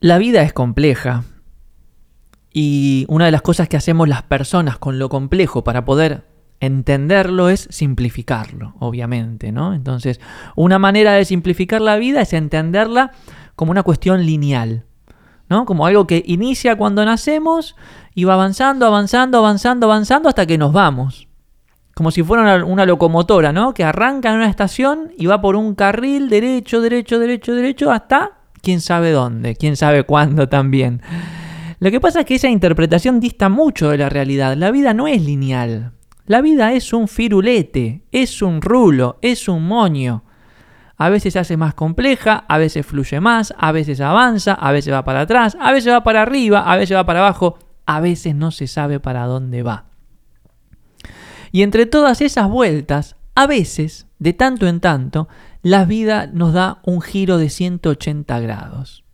La vida es compleja y una de las cosas que hacemos las personas con lo complejo para poder entenderlo es simplificarlo, obviamente, ¿no? Entonces, una manera de simplificar la vida es entenderla como una cuestión lineal, ¿no? Como algo que inicia cuando nacemos y va avanzando, avanzando, avanzando, avanzando hasta que nos vamos. Como si fuera una, una locomotora, ¿no? Que arranca en una estación y va por un carril derecho, derecho, derecho, derecho hasta quién sabe dónde, quién sabe cuándo también. Lo que pasa es que esa interpretación dista mucho de la realidad. La vida no es lineal. La vida es un firulete, es un rulo, es un moño. A veces se hace más compleja, a veces fluye más, a veces avanza, a veces va para atrás, a veces va para arriba, a veces va para abajo, a veces no se sabe para dónde va. Y entre todas esas vueltas, a veces, de tanto en tanto, la vida nos da un giro de 180 grados.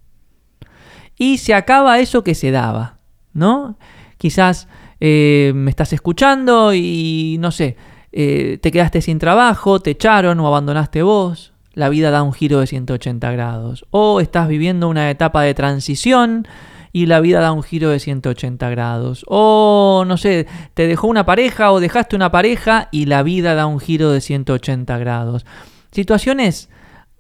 Y se acaba eso que se daba, ¿no? Quizás eh, me estás escuchando y no sé, eh, te quedaste sin trabajo, te echaron o abandonaste vos. La vida da un giro de 180 grados. O estás viviendo una etapa de transición y la vida da un giro de 180 grados. O, no sé, te dejó una pareja o dejaste una pareja y la vida da un giro de 180 grados. Situaciones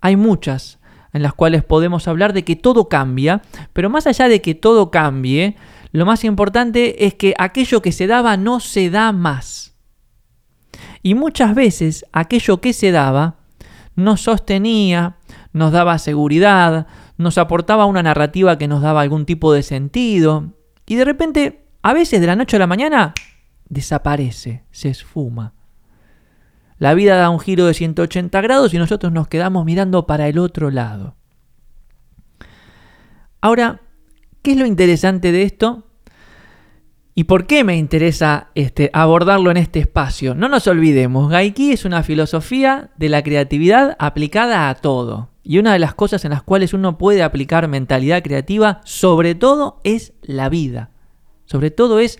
hay muchas en las cuales podemos hablar de que todo cambia, pero más allá de que todo cambie, lo más importante es que aquello que se daba no se da más. Y muchas veces aquello que se daba nos sostenía, nos daba seguridad, nos aportaba una narrativa que nos daba algún tipo de sentido, y de repente, a veces de la noche a la mañana, desaparece, se esfuma. La vida da un giro de 180 grados y nosotros nos quedamos mirando para el otro lado. Ahora, ¿qué es lo interesante de esto? ¿Y por qué me interesa este, abordarlo en este espacio? No nos olvidemos, Gaiki es una filosofía de la creatividad aplicada a todo. Y una de las cosas en las cuales uno puede aplicar mentalidad creativa, sobre todo, es la vida. Sobre todo es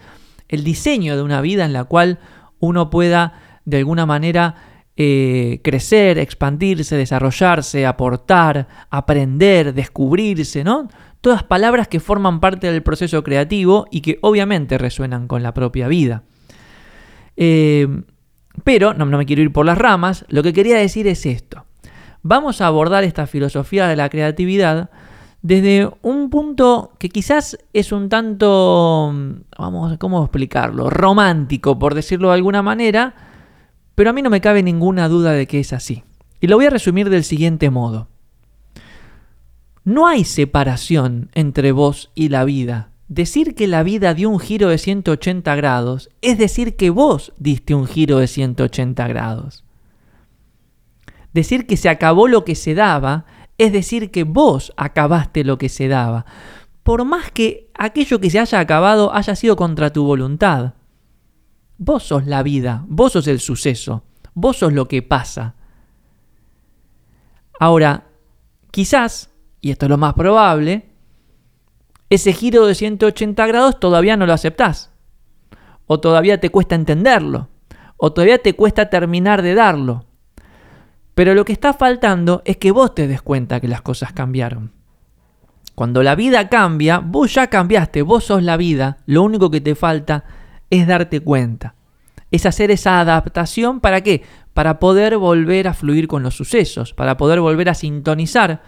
el diseño de una vida en la cual uno pueda de alguna manera eh, crecer, expandirse, desarrollarse, aportar, aprender, descubrirse, ¿no? Todas palabras que forman parte del proceso creativo y que obviamente resuenan con la propia vida. Eh, pero, no, no me quiero ir por las ramas, lo que quería decir es esto. Vamos a abordar esta filosofía de la creatividad desde un punto que quizás es un tanto, vamos, ¿cómo explicarlo? Romántico, por decirlo de alguna manera, pero a mí no me cabe ninguna duda de que es así. Y lo voy a resumir del siguiente modo. No hay separación entre vos y la vida. Decir que la vida dio un giro de 180 grados es decir que vos diste un giro de 180 grados. Decir que se acabó lo que se daba es decir que vos acabaste lo que se daba, por más que aquello que se haya acabado haya sido contra tu voluntad. Vos sos la vida, vos sos el suceso, vos sos lo que pasa. Ahora, quizás, y esto es lo más probable, ese giro de 180 grados todavía no lo aceptás. O todavía te cuesta entenderlo. O todavía te cuesta terminar de darlo. Pero lo que está faltando es que vos te des cuenta que las cosas cambiaron. Cuando la vida cambia, vos ya cambiaste, vos sos la vida, lo único que te falta es darte cuenta. Es hacer esa adaptación para qué? Para poder volver a fluir con los sucesos, para poder volver a sintonizar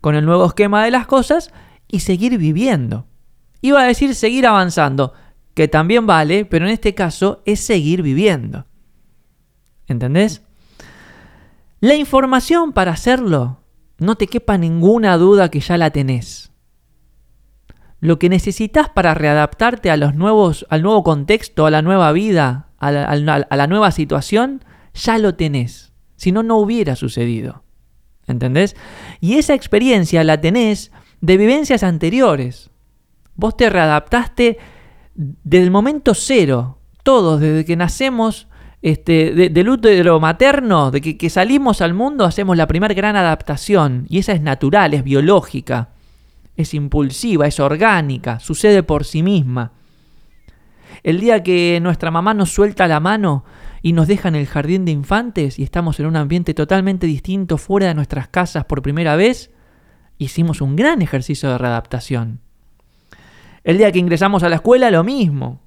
con el nuevo esquema de las cosas y seguir viviendo. Iba a decir seguir avanzando, que también vale, pero en este caso es seguir viviendo. ¿Entendés? La información para hacerlo, no te quepa ninguna duda que ya la tenés lo que necesitas para readaptarte a los nuevos, al nuevo contexto, a la nueva vida, a la, nueva situación, ya lo tenés. Si no, no hubiera sucedido. ¿Entendés? Y esa experiencia la tenés de vivencias anteriores. Vos te readaptaste desde el momento cero. Todos, desde que nacemos, este, de, del útero materno, de que salimos al mundo, hacemos la primera gran adaptación. Y esa es natural, es biológica es impulsiva, es orgánica, sucede por sí misma. El día que nuestra mamá nos suelta la mano y nos deja en el jardín de infantes y estamos en un ambiente totalmente distinto fuera de nuestras casas por primera vez, hicimos un gran ejercicio de readaptación. El día que ingresamos a la escuela, lo mismo.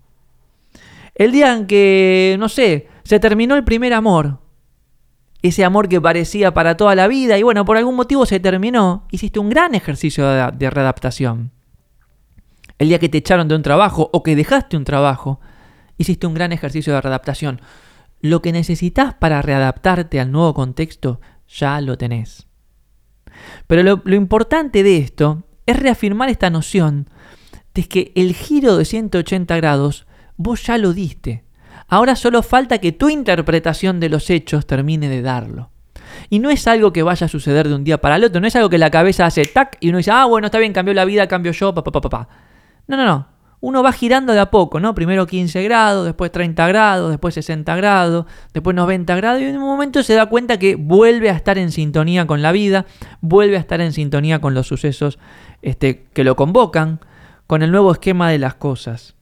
El día en que, no sé, se terminó el primer amor, ese amor que parecía para toda la vida y bueno, por algún motivo se terminó, hiciste un gran ejercicio de, readaptación. El día que te echaron de un trabajo o que dejaste un trabajo, hiciste un gran ejercicio de readaptación. Lo que necesitas para readaptarte al nuevo contexto ya lo tenés. Pero lo, lo importante de esto es reafirmar esta noción de que el giro de 180 grados vos ya lo diste. Ahora solo falta que tu interpretación de los hechos termine de darlo. Y no es algo que vaya a suceder de un día para el otro, no es algo que la cabeza hace tac y uno dice, ah, bueno, está bien, cambió la vida, cambio yo, papá, papá, papá. No, no, no. Uno va girando de a poco, ¿no? Primero 15 grados, después 30 grados, después 60 grados, después 90 grados, y en un momento se da cuenta que vuelve a estar en sintonía con la vida, vuelve a estar en sintonía con los sucesos este, que lo convocan, con el nuevo esquema de las cosas.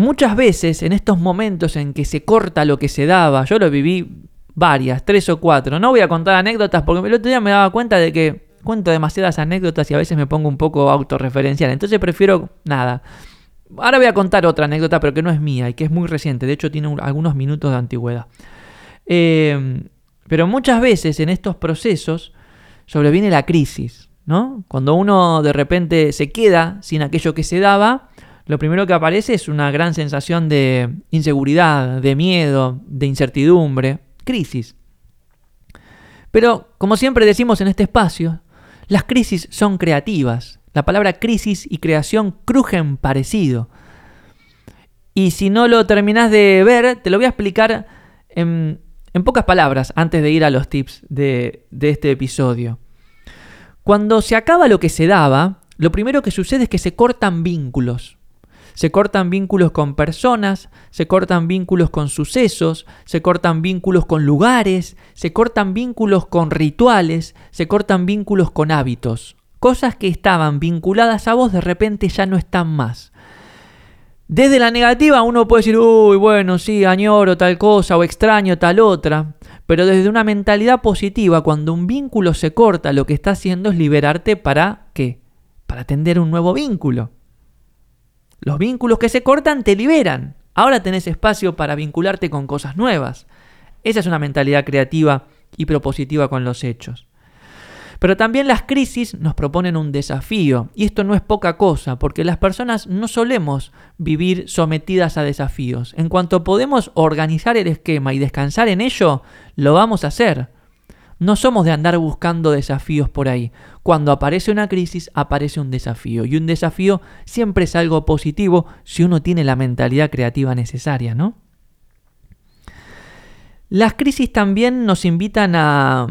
Muchas veces en estos momentos en que se corta lo que se daba, yo lo viví varias, tres o cuatro, no voy a contar anécdotas porque el otro día me daba cuenta de que cuento demasiadas anécdotas y a veces me pongo un poco autorreferencial, entonces prefiero nada. Ahora voy a contar otra anécdota, pero que no es mía y que es muy reciente, de hecho tiene algunos minutos de antigüedad. Em, pero muchas veces en estos procesos sobreviene la crisis, ¿no? Cuando uno de repente se queda sin aquello que se daba, lo primero que aparece es una gran sensación de inseguridad, de miedo, de incertidumbre, crisis. Pero, como siempre decimos en este espacio, las crisis son creativas. La palabra crisis y creación crujen parecido. Y si no lo terminás de ver, te lo voy a explicar en, pocas palabras antes de ir a los tips de, de este episodio. Cuando se acaba lo que se daba, lo primero que sucede es que se cortan vínculos. Se cortan vínculos con personas, se cortan vínculos con sucesos, se cortan vínculos con lugares, se cortan vínculos con rituales, se cortan vínculos con hábitos. Cosas que estaban vinculadas a vos de repente ya no están más. Desde la negativa uno puede decir, uy, bueno, sí, añoro tal cosa o extraño tal otra. Pero desde una mentalidad positiva, cuando un vínculo se corta, lo que está haciendo es liberarte para qué? Para tender un nuevo vínculo. Los vínculos que se cortan te liberan. Ahora tenés espacio para vincularte con cosas nuevas. Esa es una mentalidad creativa y propositiva con los hechos. Pero también las crisis nos proponen un desafío, y esto no es poca cosa, porque las personas no solemos vivir sometidas a desafíos. En cuanto podemos organizar el esquema y descansar en ello, lo vamos a hacer. No somos de andar buscando desafíos por ahí. Cuando aparece una crisis, aparece un desafío. Y un desafío siempre es algo positivo si uno tiene la mentalidad creativa necesaria, ¿no? Las crisis también nos invitan a,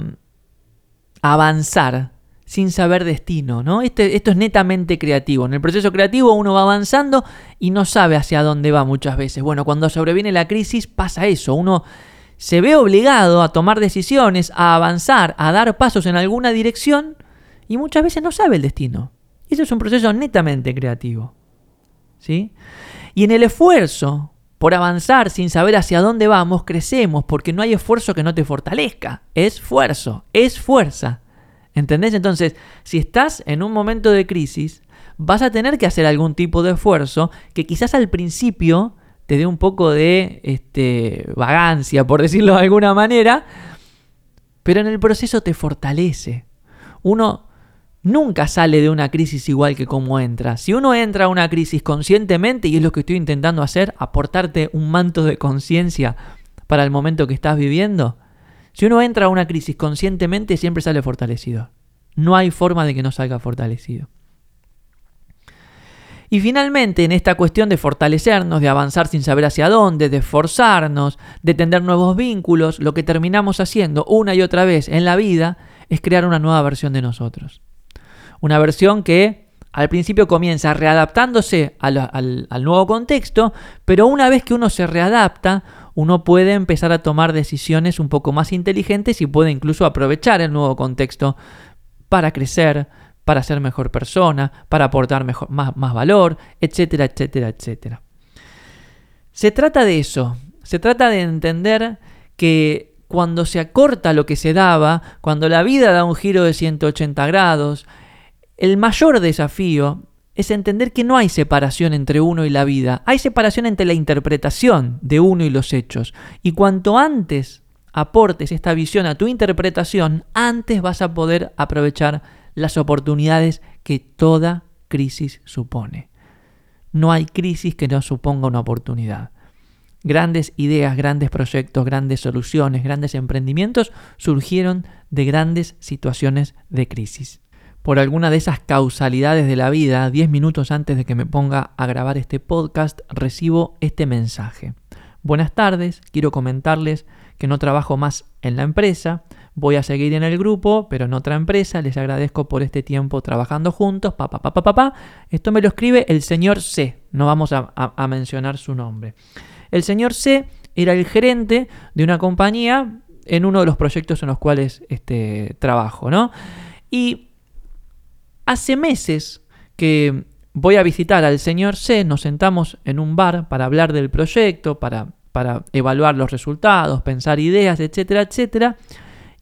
avanzar sin saber destino, ¿no? Este, esto es netamente creativo. En el proceso creativo uno va avanzando y no sabe hacia dónde va muchas veces. Bueno, cuando sobreviene la crisis pasa eso. Uno se ve obligado a tomar decisiones, a avanzar, a dar pasos en alguna dirección y muchas veces no sabe el destino. Eso es un proceso netamente creativo. ¿Sí? Y en el esfuerzo por avanzar sin saber hacia dónde vamos, crecemos porque no hay esfuerzo que no te fortalezca. Esfuerzo, es fuerza. ¿Entendés? Entonces, si estás en un momento de crisis, vas a tener que hacer algún tipo de esfuerzo que quizás al principio te dé un poco de este, vagancia, por decirlo de alguna manera, pero en el proceso te fortalece. Uno nunca sale de una crisis igual que como entra. Si uno entra a una crisis conscientemente, y es lo que estoy intentando hacer, aportarte un manto de conciencia para el momento que estás viviendo, si uno entra a una crisis conscientemente, siempre sale fortalecido. No hay forma de que no salga fortalecido. Y finalmente, en esta cuestión de fortalecernos, de avanzar sin saber hacia dónde, de esforzarnos, de tender nuevos vínculos, lo que terminamos haciendo una y otra vez en la vida es crear una nueva versión de nosotros. Una versión que al principio comienza readaptándose al, al, nuevo contexto, pero una vez que uno se readapta, uno puede empezar a tomar decisiones un poco más inteligentes y puede incluso aprovechar el nuevo contexto para crecer, para ser mejor persona, para aportar mejor, más, más valor, etcétera, etcétera, etcétera. Se trata de eso, se trata de entender que cuando se acorta lo que se daba, cuando la vida da un giro de 180 grados, el mayor desafío es entender que no hay separación entre uno y la vida, hay separación entre la interpretación de uno y los hechos. Y cuanto antes aportes esta visión a tu interpretación, antes vas a poder aprovechar las oportunidades que toda crisis supone. No hay crisis que no suponga una oportunidad. Grandes ideas, grandes proyectos, grandes soluciones, grandes emprendimientos surgieron de grandes situaciones de crisis. Por alguna de esas causalidades de la vida, 10 minutos antes de que me ponga a grabar este podcast, recibo este mensaje. Buenas tardes, quiero comentarles que no trabajo más en la empresa, voy a seguir en el grupo, pero en otra empresa, les agradezco por este tiempo trabajando juntos, papá, papá, papá. Esto me lo escribe el señor C, no vamos a mencionar su nombre. El señor C era el gerente de una compañía en uno de los proyectos en los cuales este, trabajo, ¿no? Y hace meses que voy a visitar al señor C, nos sentamos en un bar para hablar del proyecto, para, para evaluar los resultados, pensar ideas, etcétera, etcétera.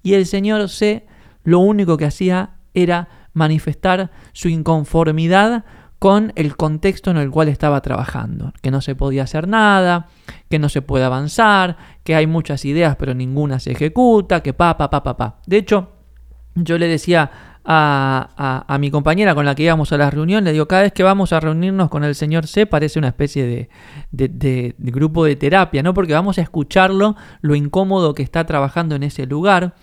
Y el señor C lo único que hacía era manifestar su inconformidad con el contexto en el cual estaba trabajando, que no se podía hacer nada, que no se puede avanzar, que hay muchas ideas pero ninguna se ejecuta, que pa, pa, pa, pa, pa. De hecho, yo le decía a, mi compañera con la que íbamos a la reunión, le digo, cada vez que vamos a reunirnos con el señor C parece una especie de, de grupo de terapia, ¿no? Porque vamos a escucharlo, lo incómodo que está trabajando en ese lugar.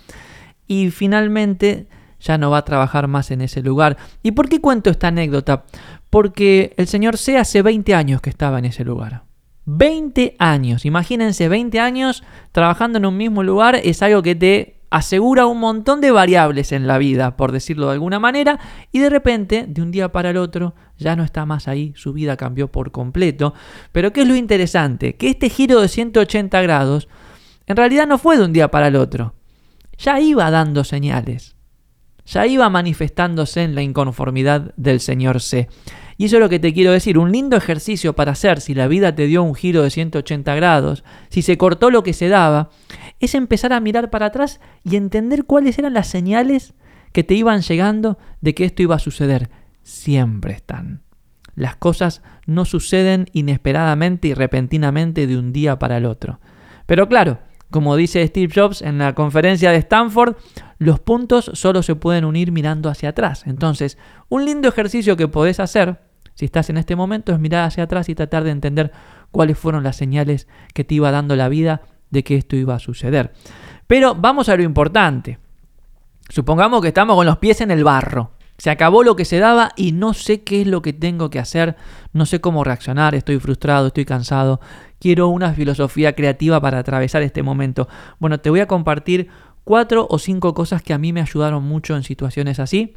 Y finalmente ya no va a trabajar más en ese lugar. ¿Y por qué cuento esta anécdota? Porque el señor C hace 20 años que estaba en ese lugar. 20 años, imagínense, 20 años trabajando en un mismo lugar es algo que te asegura un montón de variables en la vida, por decirlo de alguna manera, y de repente, de un día para el otro, ya no está más ahí, su vida cambió por completo. Pero ¿qué es lo interesante? Que este giro de 180 grados en realidad no fue de un día para el otro, ya iba dando señales, ya iba manifestándose en la inconformidad del señor C. Y eso es lo que te quiero decir, un lindo ejercicio para hacer si la vida te dio un giro de 180 grados, si se cortó lo que se daba, es empezar a mirar para atrás y entender cuáles eran las señales que te iban llegando de que esto iba a suceder. Siempre están. Las cosas no suceden inesperadamente y repentinamente de un día para el otro. Pero claro, como dice Steve Jobs en la conferencia de Stanford, los puntos solo se pueden unir mirando hacia atrás. Entonces, un lindo ejercicio que podés hacer, si estás en este momento, es mirar hacia atrás y tratar de entender cuáles fueron las señales que te iba dando la vida de que esto iba a suceder. Pero vamos a lo importante. Supongamos que estamos con los pies en el barro. Se acabó lo que se daba y no sé qué es lo que tengo que hacer, no sé cómo reaccionar, estoy frustrado, estoy cansado, quiero una filosofía creativa para atravesar este momento. Bueno, te voy a compartir cuatro o cinco cosas que a mí me ayudaron mucho en situaciones así.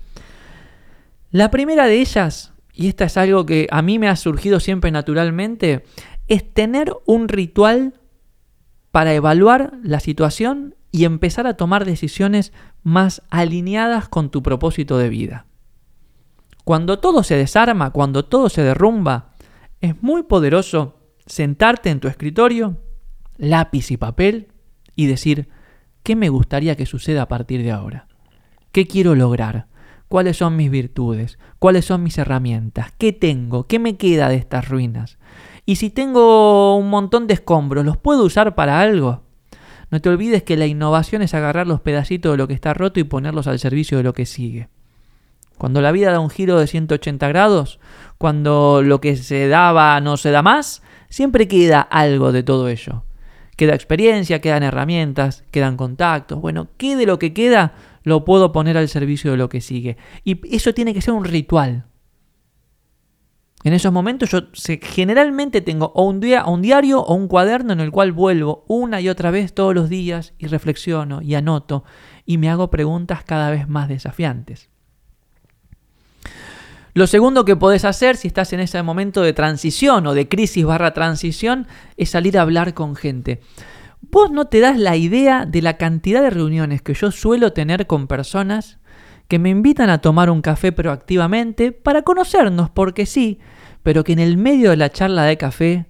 La primera de ellas, y esta es algo que a mí me ha surgido siempre naturalmente, es tener un ritual para evaluar la situación y empezar a tomar decisiones más alineadas con tu propósito de vida. Cuando todo se desarma, cuando todo se derrumba, es muy poderoso sentarte en tu escritorio, lápiz y papel, y decir, ¿qué me gustaría que suceda a partir de ahora? ¿Qué quiero lograr? ¿Cuáles son mis virtudes? ¿Cuáles son mis herramientas? ¿Qué tengo? ¿Qué me queda de estas ruinas? Y si tengo un montón de escombros, ¿los puedo usar para algo? No te olvides que la innovación es agarrar los pedacitos de lo que está roto y ponerlos al servicio de lo que sigue. Cuando la vida da un giro de 180 grados, cuando lo que se daba no se da más, siempre queda algo de todo ello. Queda experiencia, quedan herramientas, quedan contactos. Bueno, ¿qué de lo que queda lo puedo poner al servicio de lo que sigue? Y eso tiene que ser un ritual. En esos momentos yo generalmente tengo o un, día, un diario o un cuaderno en el cual vuelvo una y otra vez todos los días y reflexiono y anoto y me hago preguntas cada vez más desafiantes. Lo segundo que podés hacer si estás en ese momento de transición o de crisis barra transición es salir a hablar con gente. Vos no te das la idea de la cantidad de reuniones que yo suelo tener con personas que me invitan a tomar un café proactivamente para conocernos, porque sí, pero que en el medio de la charla de café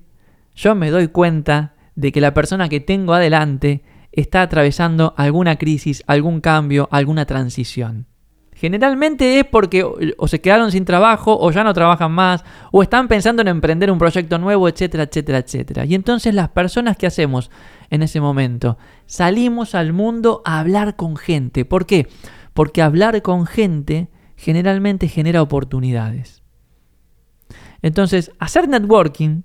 yo me doy cuenta de que la persona que tengo adelante está atravesando alguna crisis, algún cambio, alguna transición. Generalmente es porque o se quedaron sin trabajo o ya no trabajan más o están pensando en emprender un proyecto nuevo, etcétera, etcétera, etcétera. Y entonces las personas que hacemos en ese momento salimos al mundo a hablar con gente. ¿Por qué? Porque hablar con gente generalmente genera oportunidades. Entonces, hacer networking,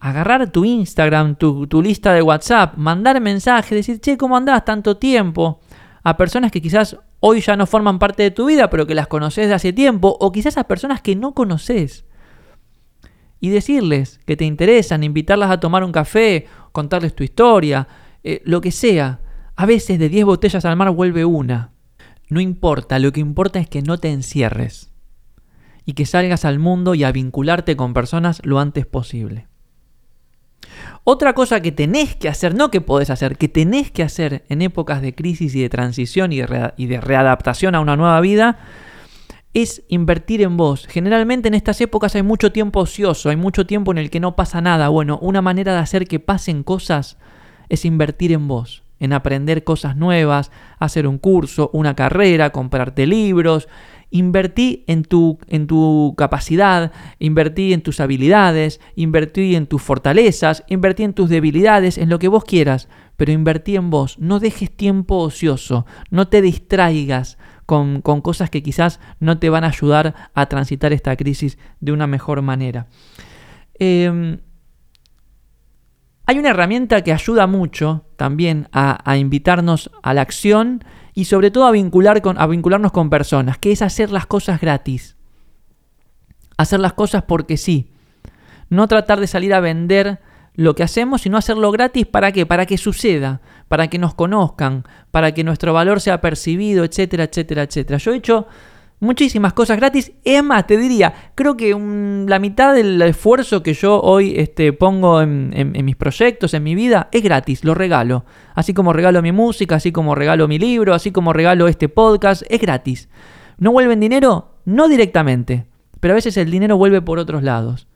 agarrar tu Instagram, tu, lista de WhatsApp, mandar mensajes, decir, che, ¿cómo andás tanto tiempo? A personas que quizás hoy ya no forman parte de tu vida, pero que las conoces de hace tiempo, o quizás a personas que no conoces. Y decirles que te interesan, invitarlas a tomar un café, contarles tu historia, eh, lo que sea. A veces de 10 botellas al mar vuelve una. No importa, lo que importa es que no te encierres y que salgas al mundo y a vincularte con personas lo antes posible. Otra cosa que tenés que hacer, no que podés hacer, que tenés que hacer en épocas de crisis y de transición y de, readaptación a una nueva vida, es invertir en vos. Generalmente en estas épocas hay mucho tiempo ocioso, hay mucho tiempo en el que no pasa nada. Bueno, una manera de hacer que pasen cosas es invertir en vos, en aprender cosas nuevas, hacer un curso, una carrera, comprarte libros, Invertí en tu, en tu capacidad, invertí en tus habilidades, invertí en tus fortalezas, invertí en tus debilidades, en lo que vos quieras, pero invertí en vos. No dejes tiempo ocioso, no te distraigas con, cosas que quizás no te van a ayudar a transitar esta crisis de una mejor manera. Em, hay una herramienta que ayuda mucho también a, invitarnos a la acción y sobre todo a, vincular a vincularnos con personas, que es hacer las cosas gratis. Hacer las cosas porque sí. No tratar de salir a vender lo que hacemos, sino hacerlo gratis para qué? Para que suceda, para que nos conozcan, para que nuestro valor sea percibido, etcétera, etcétera, etcétera. Yo he hecho muchísimas cosas gratis. Es más, te diría, creo que la mitad del esfuerzo que yo hoy este, pongo en, mis proyectos, en mi vida, es gratis, lo regalo. Así como regalo mi música, así como regalo mi libro, así como regalo este podcast, es gratis. ¿No vuelven dinero? No directamente, pero a veces el dinero vuelve por otros lados.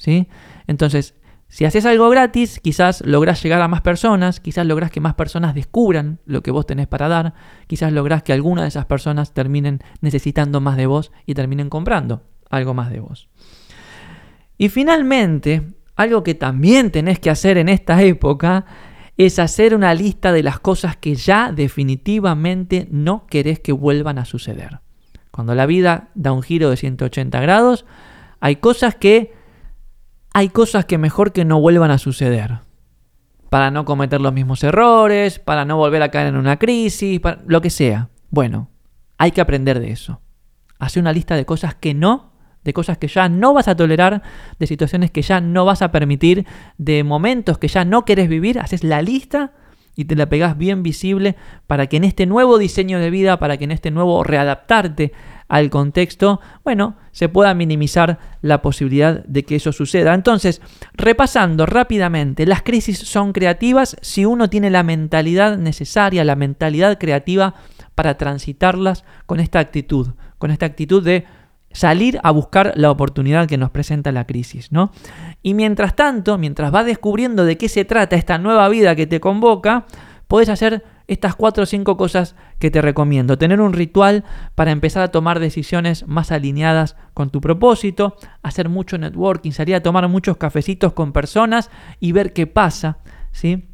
¿sí? Entonces, si haces algo gratis, quizás lográs llegar a más personas, quizás lográs que más personas descubran lo que vos tenés para dar, quizás lográs que alguna de esas personas terminen necesitando más de vos y terminen comprando algo más de vos. Y finalmente, algo que también tenés que hacer en esta época es hacer una lista de las cosas que ya definitivamente no querés que vuelvan a suceder. Cuando la vida da un giro de 180 grados, hay cosas que hay cosas que mejor que no vuelvan a suceder. Para no cometer los mismos errores, para no volver a caer en una crisis, para lo que sea. Bueno, hay que aprender de eso. Hace una lista de cosas que no, de cosas que ya no vas a tolerar, de situaciones que ya no vas a permitir, de momentos que ya no querés vivir. Haces la lista y te la pegás bien visible para que en este nuevo diseño de vida, para que en este nuevo readaptarte al contexto, bueno, se pueda minimizar la posibilidad de que eso suceda. Entonces, repasando rápidamente, las crisis son creativas si uno tiene la mentalidad necesaria, la mentalidad creativa para transitarlas con esta actitud, con esta actitud de salir a buscar la oportunidad que nos presenta la crisis, ¿no? Y mientras tanto, mientras vas descubriendo de qué se trata esta nueva vida que te convoca, puedes hacer estas cuatro o cinco cosas que te recomiendo. Tener un ritual para empezar a tomar decisiones más alineadas con tu propósito, hacer mucho networking, salir a tomar muchos cafecitos con personas y ver qué pasa, ¿sí?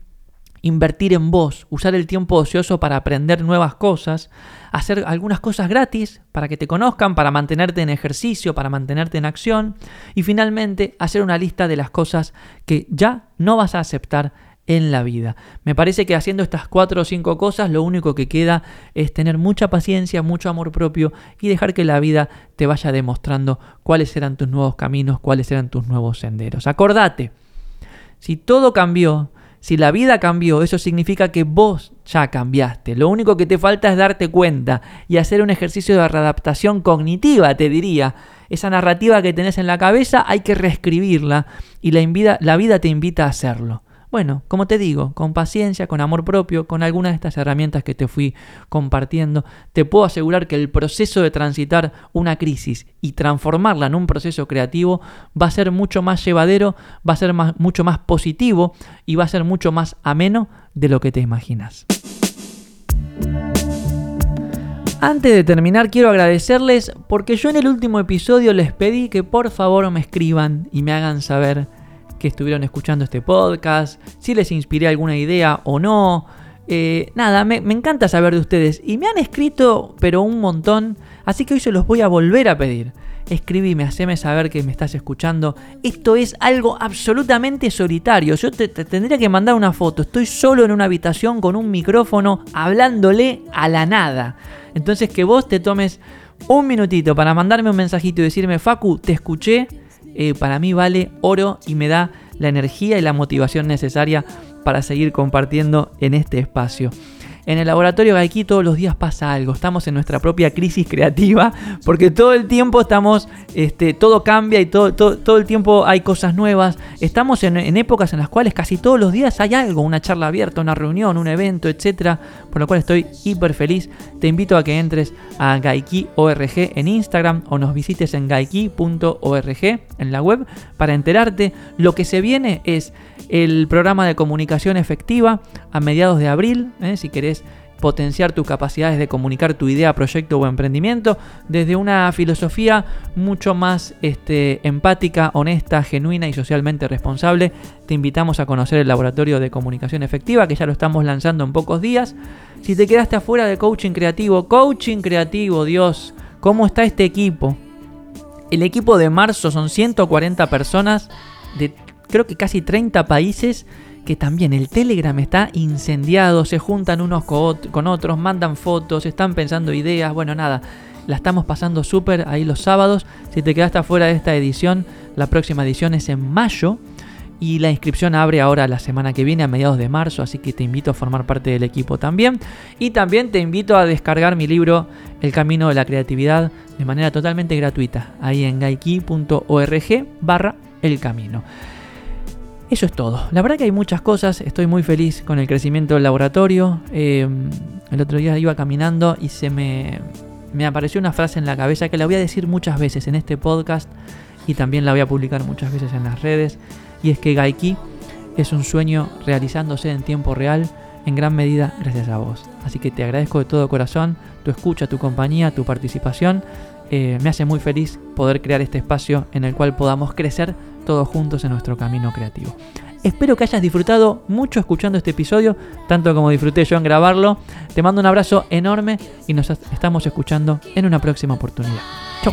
Invertir en vos, usar el tiempo ocioso para aprender nuevas cosas, hacer algunas cosas gratis para que te conozcan, para mantenerte en ejercicio, para mantenerte en acción y finalmente hacer una lista de las cosas que ya no vas a aceptar en la vida. Me parece que haciendo estas cuatro o cinco cosas lo único que queda es tener mucha paciencia, mucho amor propio y dejar que la vida te vaya demostrando cuáles eran tus nuevos caminos, cuáles eran tus nuevos senderos. Acordate, si todo cambió, si la vida cambió, eso significa que vos ya cambiaste. Lo único que te falta es darte cuenta y hacer un ejercicio de readaptación cognitiva, te diría. Esa narrativa que tenés en la cabeza hay que reescribirla y la, la vida te invita a hacerlo. Bueno, como te digo, con paciencia, con amor propio, con algunas de estas herramientas que te fui compartiendo, te puedo asegurar que el proceso de transitar una crisis y transformarla en un proceso creativo va a ser mucho más llevadero, va a ser mucho más positivo y va a ser mucho más ameno de lo que te imaginas. Antes de terminar quiero agradecerles porque yo en el último episodio les pedí que por favor me escriban y me hagan saber que estuvieron escuchando este podcast, si les inspiré alguna idea o no. Eh, nada, me, encanta saber de ustedes y me han escrito pero un montón, así que hoy se los voy a volver a pedir. Escribime, haceme saber que me estás escuchando. Esto es algo absolutamente solitario. Yo te tendría que mandar una foto. Estoy solo en una habitación con un micrófono hablándole a la nada. Entonces que vos te tomes un minutito para mandarme un mensajito y decirme, Facu, te escuché eh, para mí vale oro y me da la energía y la motivación necesaria para seguir compartiendo en este espacio. En el laboratorio Gaiki todos los días pasa algo, estamos en nuestra propia crisis creativa, porque todo el tiempo estamos, este, todo cambia y todo, todo, el tiempo hay cosas nuevas. Estamos en, épocas en las cuales casi todos los días hay algo, una charla abierta, una reunión, un evento, etc. Por lo cual estoy hiper feliz. Te invito a que entres a Gaiki.org en Instagram o nos visites en gaiki.org en la web para enterarte. Lo que se viene es el programa de comunicación efectiva a mediados de abril, ¿eh? si querés potenciar tus capacidades de comunicar tu idea, proyecto o emprendimiento desde una filosofía mucho más este, empática, honesta, genuina y socialmente responsable. Te invitamos a conocer el laboratorio de comunicación efectiva que ya lo estamos lanzando en pocos días. Si te quedaste afuera de coaching creativo, coaching creativo, Dios, ¿cómo está este equipo? El equipo de marzo son 140 personas de creo que casi 30 países que también el Telegram está incendiado, se juntan unos con otros, mandan fotos, están pensando ideas, bueno, nada, la estamos pasando súper ahí los sábados. Si te quedaste afuera de esta edición, la próxima edición es en mayo y la inscripción abre ahora la semana que viene a mediados de marzo, así que te invito a formar parte del equipo también. Y también te invito a descargar mi libro El Camino de la Creatividad de manera totalmente gratuita, ahí en gaiki.org barra el camino. Eso es todo. La verdad que hay muchas cosas. Estoy muy feliz con el crecimiento del laboratorio. Em, el otro día iba caminando y se me, me apareció una frase en la cabeza que la voy a decir muchas veces en este podcast y también la voy a publicar muchas veces en las redes. Y es que Gaiki es un sueño realizándose en tiempo real en gran medida gracias a vos. Así que te agradezco de todo corazón tu escucha, tu compañía, tu participación. Eh, me hace muy feliz poder crear este espacio en el cual podamos crecer todos juntos en nuestro camino creativo. Espero que hayas disfrutado mucho escuchando este episodio, tanto como disfruté yo en grabarlo. Te mando un abrazo enorme y nos estamos escuchando en una próxima oportunidad. Chau.